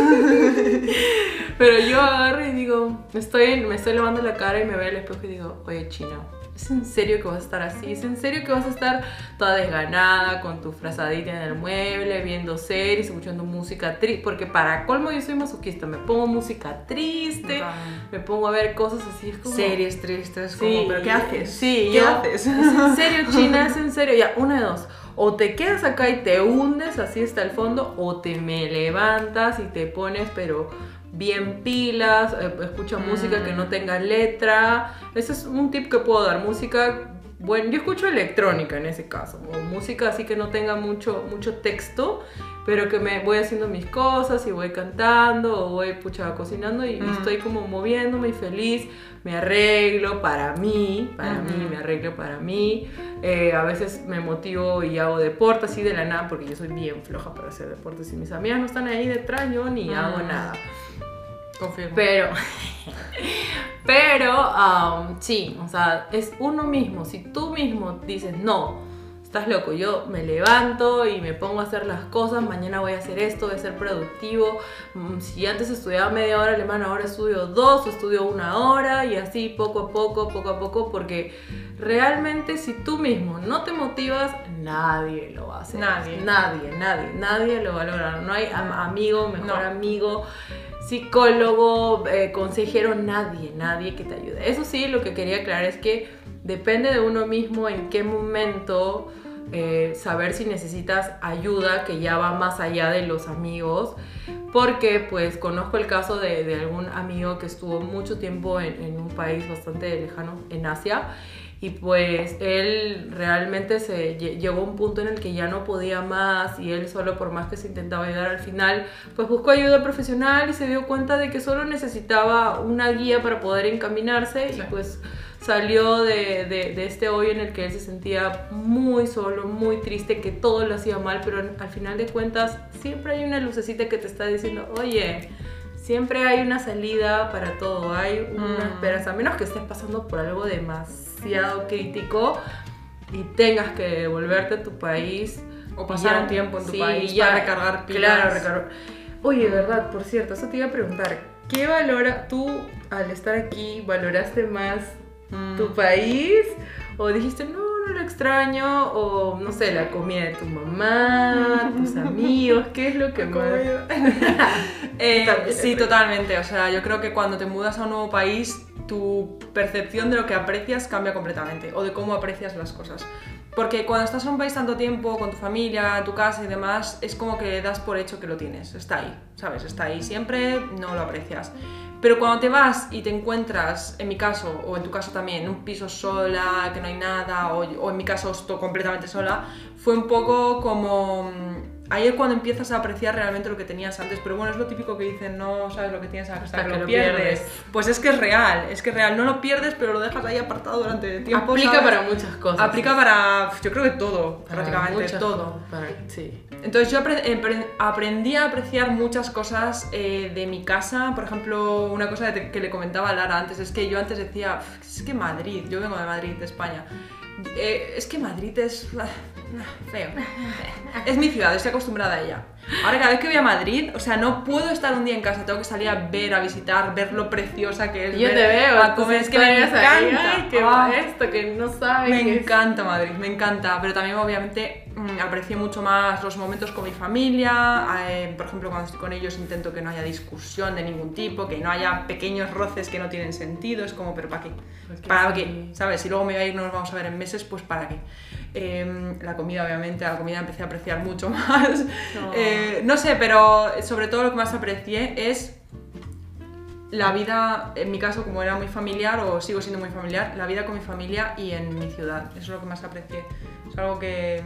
Pero yo agarro y digo, me estoy, me estoy lavando la cara y me veo al espejo y digo, oye, chino, ¿Es en serio que vas a estar así? ¿Es en serio que vas a estar toda desganada con tu frazadita en el mueble, viendo series, escuchando música triste? Porque para colmo yo soy masoquista, me pongo música triste, me pongo a ver cosas así. Es como... Series tristes, Sí, ¿pero qué haces? Sí, ¿Qué yo- haces? ¿Es en serio, China? ¿Es en serio? Ya, una de dos. O te quedas acá y te hundes así hasta el fondo, o te me levantas y te pones, pero bien pilas, eh, escucha música que no tenga letra. Ese es un tip que puedo dar. Música, bueno, yo escucho electrónica en ese caso, o música así que no tenga mucho, mucho texto, pero que me voy haciendo mis cosas y voy cantando o voy pucha cocinando y Mm. estoy como moviéndome y feliz. Me arreglo para mí, para mí, me arreglo para mí. Eh, a veces me motivo y hago deporte así de la nada porque yo soy bien floja para hacer deporte. Si mis amigas no están ahí detrás, yo ni hago Mm. nada. Confirmo. Pero, pero, um, sí, o sea, es uno mismo. Si tú mismo dices, no, estás loco, yo me levanto y me pongo a hacer las cosas, mañana voy a hacer esto, voy a ser productivo. Mm, Si antes estudiaba media hora alemán, ahora estudio dos o estudio una hora y así poco a poco, poco a poco, porque realmente si tú mismo no te motivas, nadie lo va a hacer. Nadie. Nadie, nadie, nadie lo va a lograr. No hay am- amigo, mejor No. amigo, psicólogo, eh, consejero, nadie, nadie que te ayude. Eso sí, lo que quería aclarar es que depende de uno mismo en qué momento eh, saber si necesitas ayuda que ya va más allá de los amigos. Porque pues conozco el caso de, de algún amigo que estuvo mucho tiempo en, en un país bastante lejano, en Asia. Y pues él realmente se lle- llegó a un punto en el que ya no podía más y él solo por más que se intentaba ayudar al final, pues buscó ayuda profesional y se dio cuenta de que solo necesitaba una guía para poder encaminarse Sí. y pues salió de, de- de este hoyo en el que él se sentía muy solo, muy triste, que todo lo hacía mal, pero al final de cuentas siempre hay una lucecita que te está diciendo, oye, siempre hay una salida para todo, hay una Mm. esperanza, a menos que estés pasando por algo demasiado crítico y tengas que volverte a tu país. O pasar ya- un tiempo en tu sí, país ya, para recargar pilas. Claro, recargar. Oye, verdad, por cierto, eso te iba a preguntar. ¿Qué valora tú al estar aquí? ¿Valoraste más. Tu país? ¿O dijiste, no, no lo extraño? ¿O no sé, la comida de tu mamá, tus amigos? ¿Qué es lo que más.? Eh, sí, totalmente. O sea, yo creo que cuando te mudas a un nuevo país, tu percepción de lo que aprecias cambia completamente o de cómo aprecias las cosas. Porque cuando estás en un país tanto tiempo, con tu familia, tu casa y demás, es como que das por hecho que lo tienes. Está ahí, ¿sabes? Está ahí siempre, no lo aprecias. Pero cuando te vas y te encuentras, en mi caso, o en tu caso también, en un piso sola, que no hay nada, o, o en mi caso estoy completamente sola, fue un poco como... mm, Ahí es cuando empiezas a apreciar realmente lo que tenías antes. Pero bueno, es lo típico que dicen, no sabes lo que tienes hasta, que, lo, pierdes. Pues es que es real, es que es real. No lo pierdes, pero lo dejas ahí apartado durante tiempo. Aplica ¿sabes? para muchas cosas. Aplica para, yo creo que todo, Para prácticamente todo. para- sí. Entonces yo aprendí a apreciar muchas cosas eh, de mi casa. Por ejemplo, una cosa que, le comentaba a Lara antes es que yo antes decía, "Uf, es que Madrid, yo vengo de Madrid, de España. Eh, es que Madrid es ah, ah, feo. Es mi ciudad, estoy acostumbrada a ella. Ahora cada vez que voy a Madrid, o sea, no puedo estar un día en casa, tengo que salir a ver, a visitar, ver lo preciosa que es. Yo ver- te veo, a comer, es que me ahí, encanta. ay, que Ah. esto, que no sabes. Me encanta Madrid, me encanta, pero también obviamente aprecié mucho más los momentos con mi familia. eh, por ejemplo, cuando estoy con ellos intento que no haya discusión de ningún tipo, que no haya pequeños roces que no tienen sentido. Es como, ¿pero para qué? ¿Para qué? ¿Sabes? Si luego me voy a ir, no nos vamos a ver en meses, pues ¿para qué? Eh, la comida, obviamente, la comida empecé a apreciar mucho más. No. Eh, no sé, pero sobre todo lo que más aprecié es la vida, en mi caso, como era muy familiar, o sigo siendo muy familiar, la vida con mi familia y en mi ciudad. Eso es lo que más aprecié. Es algo que,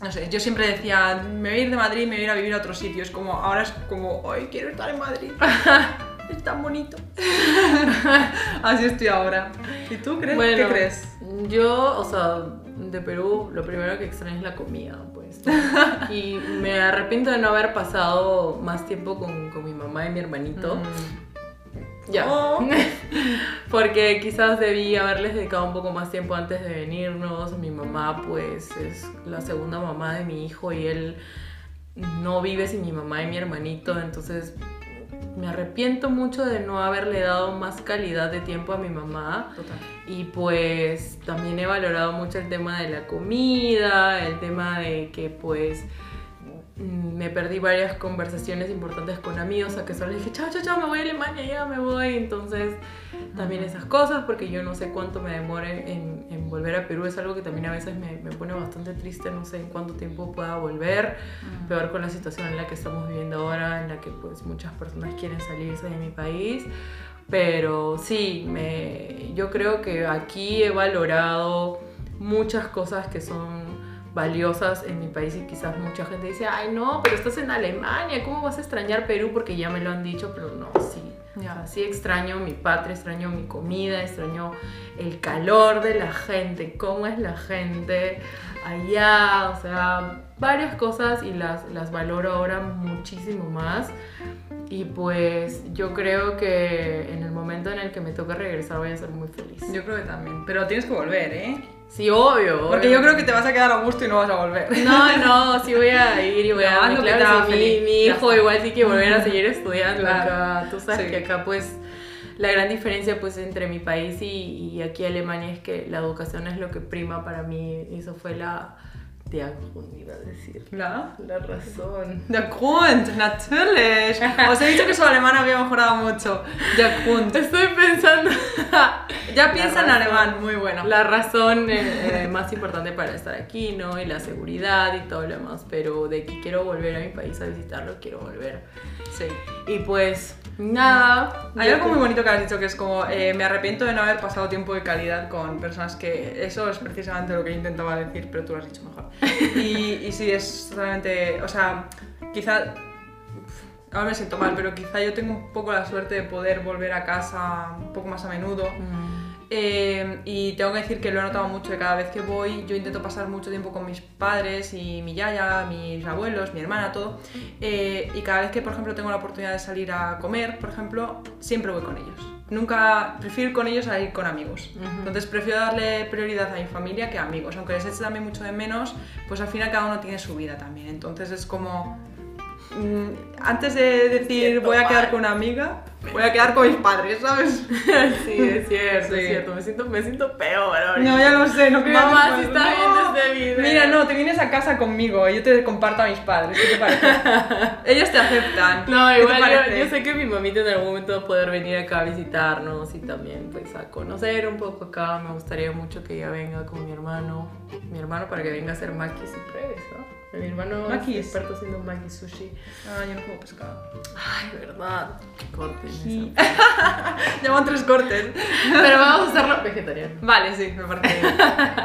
no sé, yo siempre decía, me voy a ir de Madrid, me voy a ir a vivir a otro sitio. Es como, ahora es como, ay, quiero estar en Madrid. es tan bonito. Así estoy ahora. ¿Y tú crees? Bueno, ¿Qué crees? Yo, o sea, de Perú, lo primero que extraño es la comida, pues. y me arrepiento de no haber pasado más tiempo con, con mi mamá y mi hermanito. Mm. Ya. Oh. Porque quizás debí haberles dedicado un poco más tiempo antes de venirnos. Mi mamá, pues, es la segunda mamá de mi hijo y él no vive sin mi mamá y mi hermanito. Entonces, me arrepiento mucho de no haberle dado más calidad de tiempo a mi mamá. Total. Y pues también he valorado mucho el tema de la comida, el tema de que pues me perdí varias conversaciones importantes con amigos, a que solo dije, chao, chao, chao, me voy a Alemania, ya me voy. Entonces también esas cosas, porque yo no sé cuánto me demore en, en volver a Perú, es algo que también a veces me, me pone bastante triste, no sé en cuánto tiempo pueda volver, peor con la situación en la que estamos viviendo ahora, en la que pues muchas personas quieren salirse de mi país. Pero sí, me, yo creo que aquí he valorado muchas cosas que son valiosas en mi país y quizás mucha gente dice, ay no, pero estás en Alemania, ¿cómo vas a extrañar Perú? Porque ya me lo han dicho, pero no, sí. O sea, sí extraño mi patria, extraño mi comida, extraño el calor de la gente, cómo es la gente allá, o sea, varias cosas y las, las valoro ahora muchísimo más. Y pues yo creo que en el momento en el que me toque regresar voy a ser muy feliz. Yo creo que también. Pero tienes que volver, ¿eh? Sí, obvio. Porque obvio. yo creo que te vas a quedar a gusto y no vas a volver. No, no, sí voy a ir y voy a... No, claro, sí, mi, mi hijo igual sí que volver a seguir estudiando Claro. acá. Tú sabes Sí. que acá pues la gran diferencia pues entre mi país y, y aquí Alemania es que la educación es lo que prima para mí. Eso fue la... De iba a decir. ¿La? La razón. Der Grund, natürlich. Os he dicho que su alemán había mejorado mucho. Der Grund. Estoy pensando... Ya piensa en alemán, muy bueno. La razón eh, eh, más importante para estar aquí, ¿no? Y la seguridad y todo lo demás. Pero de que quiero volver a mi país a visitarlo, quiero volver. Sí. Y pues, nada. Hay algo muy bonito que has dicho que es como eh, me arrepiento de no haber pasado tiempo de calidad con personas que eso es precisamente lo que intentaba decir, pero tú lo has dicho mejor. Y, sí, es totalmente, o sea, quizá, ahora me siento mal, pero quizá yo tengo un poco la suerte de poder volver a casa un poco más a menudo. Mm, Eh, y tengo que decir que lo he notado mucho, que cada vez que voy yo intento pasar mucho tiempo con mis padres y mi yaya, mis abuelos, mi hermana, todo. Eh, y cada vez que, por ejemplo, tengo la oportunidad de salir a comer, por ejemplo, siempre voy con ellos. Nunca prefiero ir con ellos a ir con amigos. Ujú. Entonces prefiero darle prioridad a mi familia que a amigos. Aunque les eche también mucho de menos, pues al final cada uno tiene su vida también. Entonces es como... mm, antes de decir voy a quedar con una amiga, voy a quedar con mis padres, ¿sabes? sí, es cierto, Sí. es cierto. Me siento, me siento peor ahora. No, ya lo sé, no quería Mamá, si está viendo este video. Mira, no, te vienes a casa conmigo y yo te comparto a mis padres. ¿Qué te parece? Ellos te aceptan. No, ¿Qué te igual yo, yo sé que mi mamita en algún momento va a poder venir acá a visitarnos y también pues a conocer un poco acá. Me gustaría mucho que ella venga con mi hermano, mi hermano para que venga a hacer maquis y pruebes, ¿no? Mi hermano Maquis. es experto haciendo maki sushi. Ah, yo no como pescado. Ay, verdad. Corten Sí. eso. Llevan tres cortes. Pero vamos a hacerlo vegetariano. Vale, sí, me parece bien.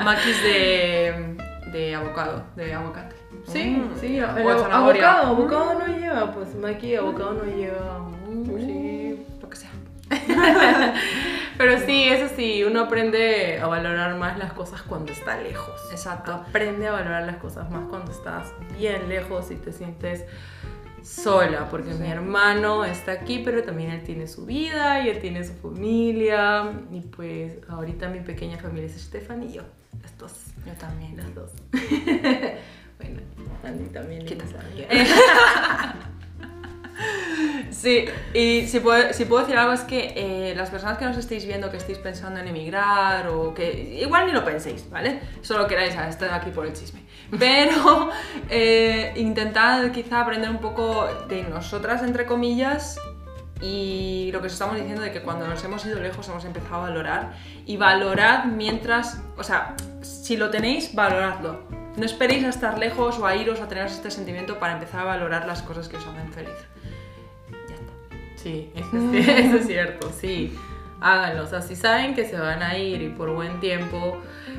Maquis de, de avocado, de aguacate. Sí, Mm. sí, el zanahoria. abocado, abocado no lleva, pues maki abocado no lleva. Mm, sí. Lo que sea. Pero sí, eso sí, uno aprende a valorar más las cosas cuando está lejos. Exacto. Aprende a valorar las cosas más cuando estás bien lejos y te sientes sola, porque mi hermano está aquí, pero también él tiene su vida y él tiene su familia. Y pues ahorita mi pequeña familia es Stefan y yo, las dos. Yo también. Las dos. bueno, Andy también. ¿Qué. Sí, y si puedo, si puedo decir algo es que eh, las personas que nos estéis viendo que estéis pensando en emigrar o que igual ni lo penséis, ¿vale? Solo queráis estar aquí por el chisme. Pero eh, intentad quizá aprender un poco de nosotras, entre comillas, y lo que os estamos diciendo de que cuando nos hemos ido lejos hemos empezado a valorar y valorad mientras, o sea, si lo tenéis, valoradlo. No esperéis a estar lejos o a iros a tener este sentimiento para empezar a valorar las cosas que os hacen feliz. Ya está. Sí, eso es, eso es cierto, sí. Háganlo, o sea, si saben que se van a ir y por buen tiempo,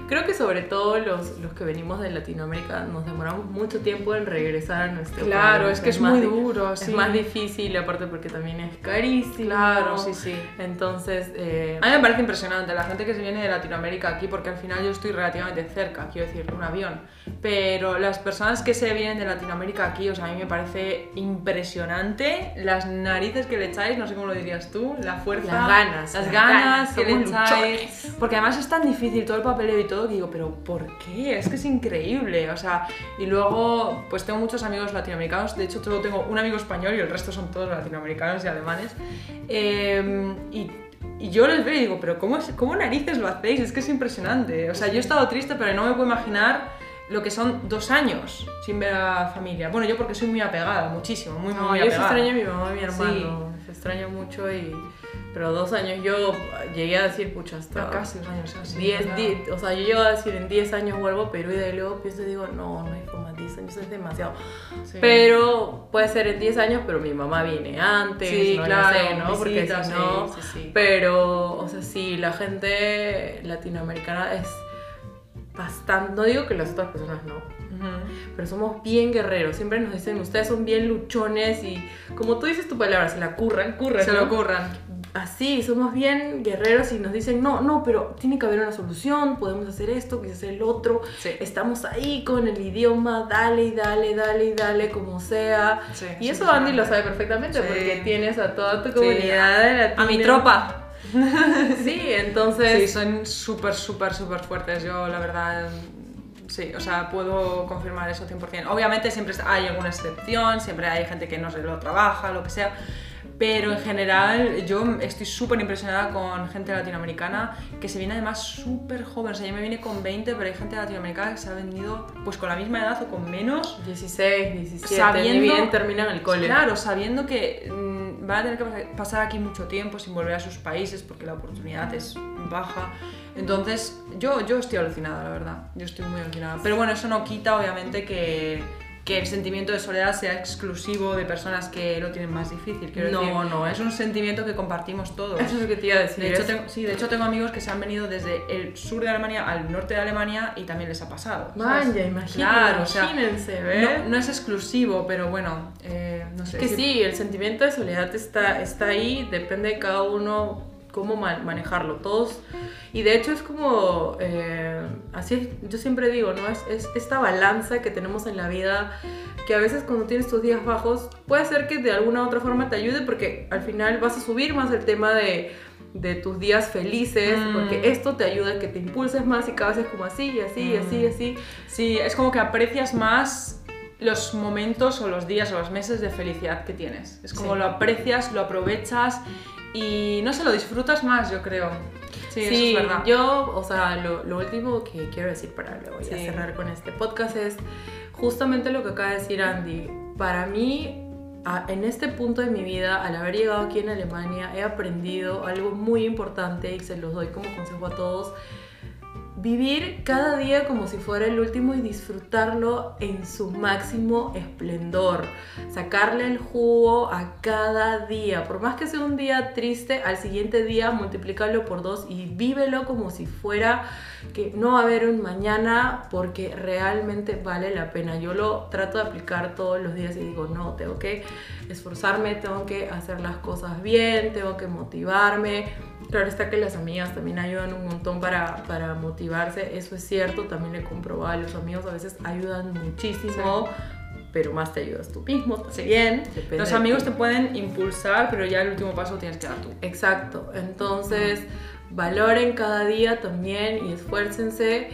creo que sobre todo los, los que venimos de Latinoamérica nos demoramos mucho tiempo en regresar a nuestro Claro, país. es que es más muy duro, Es sí. más difícil, aparte porque también es carísimo. Claro, sí, sí. Entonces, eh, A mí me parece impresionante la gente que se viene de Latinoamérica aquí, porque al final yo estoy relativamente cerca, quiero decir, un avión. Pero las personas que se vienen de Latinoamérica aquí, o sea, a mí me parece impresionante las narices que le echáis, no sé cómo lo dirías tú, la fuerza, Las ganas, las ganas ganas, que le echáis. Porque además es tan difícil todo el papeleo y todo que digo, pero ¿por qué? Es que es increíble, o sea, y luego pues tengo muchos amigos latinoamericanos, de hecho solo tengo un amigo español y el resto son todos latinoamericanos y alemanes. Eh, y, y yo les veo y digo, pero ¿cómo, ¿cómo narices lo hacéis? Es que es impresionante. O sea, yo he estado triste, pero no me puedo imaginar lo que son dos años sin ver a familia. Bueno, yo porque soy muy apegada, muchísimo, muy, no, muy yo se apegada. extraño a mi mamá y mi hermano. Se extraña mucho y... Pero dos años yo llegué a decir, pucha, hasta... Casi dos años. 10, ¿verdad? 10, o sea, yo llego a decir en 10 años vuelvo a Perú y de luego pienso y digo, no, no hay forma, 10 años es demasiado. Sí. Pero puede ser en 10 años, pero mi mamá viene antes, Sí, no claro, sé, ¿no? Porque si no, sí, sí, sí. pero, o sea, sí, la gente latinoamericana es bastante, no digo que las otras personas no, pero somos bien guerreros, siempre nos dicen, ustedes son bien luchones y como tú dices tu palabra, se la curran, curran, Se ¿no? lo ocurran. Así, somos bien guerreros y nos dicen, no, no, pero tiene que haber una solución, podemos hacer esto, quizás el otro. Sí. Estamos ahí con el idioma, dale y dale, dale y dale, como sea. Sí, y eso sí, Andy lo sabe perfectamente porque tienes a toda tu comunidad de A mi tropa. Sí, entonces... Sí, son súper, súper, súper fuertes. Yo, la verdad, sí, o sea, puedo confirmar eso 100%. Obviamente siempre hay alguna excepción, siempre hay gente que no se lo trabaja, lo que sea. Pero en general yo estoy súper impresionada con gente latinoamericana que se viene además súper joven. O sea, yo me vine con 20, pero hay gente latinoamericana que se ha venido pues con la misma edad o con menos 16, 17, Sabiendo- bien terminan el cole. Claro, sabiendo que mm, van a tener que pas- pasar aquí mucho tiempo sin volver a sus países porque la oportunidad es baja. Entonces, yo, yo estoy alucinada, la verdad. Yo estoy muy alucinada. Pero bueno, eso no quita, obviamente, que, que el sentimiento de soledad sea exclusivo de personas que lo tienen más difícil. Quiero No, decir, no, es un sentimiento que compartimos todos. Eso es lo que te iba a decir. De hecho, es- tengo, sí, de hecho tengo amigos que se han venido desde el sur de Alemania al norte de Alemania y también les ha pasado. ¿sabes? Vaya, imagínense, Claro, o sea, imagínense, ¿ves? no, no es exclusivo, pero bueno, eh, no sé. Que sí- sí, el sentimiento de soledad está, está ahí, depende de cada uno cómo ma- manejarlo, todos. Y de hecho es como, eh, así es, yo siempre digo, ¿no? Es, es esta balanza que tenemos en la vida, que a veces cuando tienes tus días bajos, puede ser que de alguna u otra forma te ayude, porque al final vas a subir más el tema de de tus días felices, Mm. porque esto te ayuda a que te impulses más y cada vez es como así, y así, y así, y así. Sí, es como que aprecias más los momentos o los días o los meses de felicidad que tienes. Es como Sí. lo aprecias, lo aprovechas y no sé, lo disfrutas más, yo creo. Sí, eso es verdad. yo, o sea, lo, lo último que quiero decir para luego ya Sí. cerrar con este podcast es justamente lo que acaba de decir Andy. Para mí, en este punto de mi vida, al haber llegado aquí en Alemania, he aprendido algo muy importante y se los doy como consejo a todos. Vivir cada día como si fuera el último y disfrutarlo en su máximo esplendor. Sacarle el jugo a cada día. Por más que sea un día triste, al siguiente día multiplícalo por dos y vívelo como si fuera que no va a haber un mañana porque realmente vale la pena. Yo lo trato de aplicar todos los días y digo, no, tengo que esforzarme, tengo que hacer las cosas bien, tengo que motivarme. Claro está que las amigas también ayudan un montón para, para motivarse, eso es cierto, también le he comprobado, los amigos a veces ayudan muchísimo, pero más te ayudas tú mismo también. depende Los amigos te pueden impulsar, pero ya el último paso tienes que dar tú. Exacto, entonces valoren cada día también y esfuércense.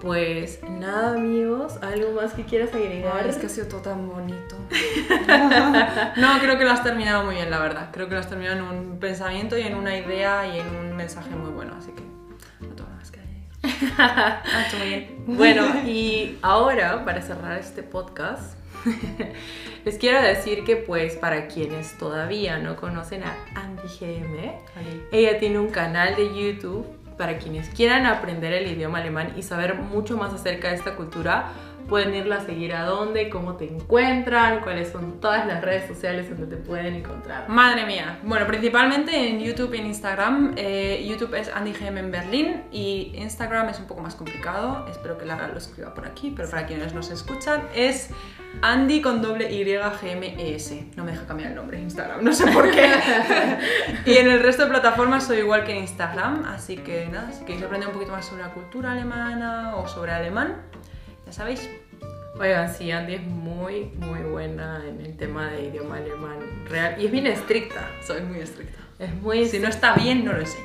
Pues nada, amigos, ¿algo más que quieras agregar? Ay, es que ha sido todo tan bonito. no, creo que lo has terminado muy bien, la verdad. Creo que lo has terminado en un pensamiento y en una idea y en un mensaje muy bueno, así que no tengo más que. Ha hecho muy bien. Bueno, y ahora, para cerrar este podcast, les quiero decir que pues para quienes todavía no conocen a Andy GM, ella tiene un canal de YouTube para quienes quieran aprender el idioma alemán y saber mucho más acerca de esta cultura, pueden irla a seguir a dónde, cómo te encuentran, cuáles son todas las redes sociales donde te pueden encontrar. Madre mía. Bueno, principalmente en YouTube y en Instagram. Eh, YouTube es AndyGM en Berlín y Instagram es un poco más complicado. Espero que Lara lo escriba por aquí, pero para quienes nos escuchan es Andy con doble Y GMES. No me deja cambiar el nombre en Instagram, no sé por qué. y en el resto de plataformas soy igual que en Instagram, así que nada, si queréis aprender un poquito más sobre la cultura alemana o sobre alemán, ya sabéis. Oigan, sí, Andy es muy, muy buena en el tema de idioma alemán real y es bien estricta. Soy muy estricta. Es muy. Si no está bien, no lo enseño.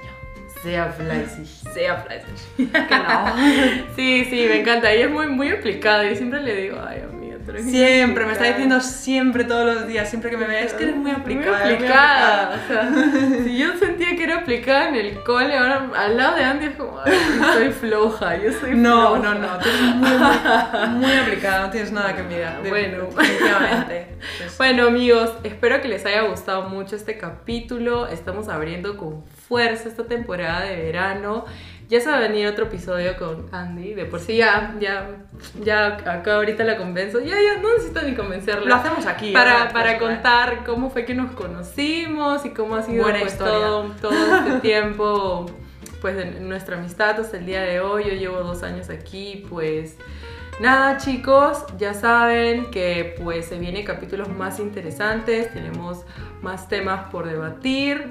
Sea fleißig. Sea fleißig. Sí, sí, me encanta. Ella es muy, muy aplicada. Yo siempre le digo, ay, amiga, Siempre, me está aplicada". diciendo siempre, todos los días, siempre que me ve, es que eres muy aplicada. Muy aplicada. Si yo sentía que era aplicada en el cole, ahora al lado de Andy es como, ay, soy floja, yo soy No, floja. no, no, tú eres muy, muy, muy aplicada, no tienes nada que mirar. de- Bueno. definitivamente. Bueno amigos, espero que les haya gustado mucho este capítulo. Estamos abriendo con fuerza esta temporada de verano. Ya se va a venir otro episodio con Andy. De por sí ya, ya, ya acá ahorita la convenzo. Ya, ya, no necesito ni convencerla. Lo hacemos aquí, Para, para contar cómo fue que nos conocimos y cómo ha sido pues, todo, todo este tiempo pues de nuestra amistad hasta el día de hoy. Yo llevo dos años aquí, pues nada chicos, ya saben que pues se vienen capítulos más interesantes, tenemos más temas por debatir.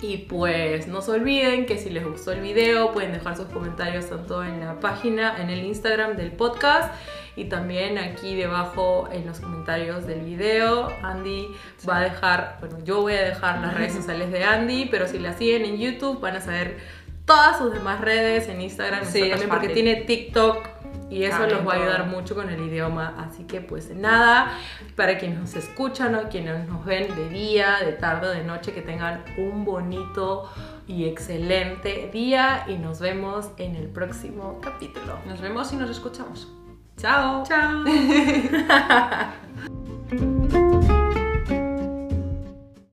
Y pues no se olviden que si les gustó el video pueden dejar sus comentarios tanto en la página, en el Instagram del podcast y también aquí debajo en los comentarios del video. Andy va a dejar, bueno, yo voy a dejar las redes sociales de Andy, pero si la siguen en YouTube van a saber todas sus demás redes, en Instagram Sí, también porque tiene TikTok y eso También los va a ayudar mucho con el idioma. Así que pues nada, para quienes nos escuchan o quienes nos ven de día, de tarde o de noche, que tengan un bonito y excelente día y nos vemos en el próximo capítulo. Nos vemos y nos escuchamos. Chao. Chao.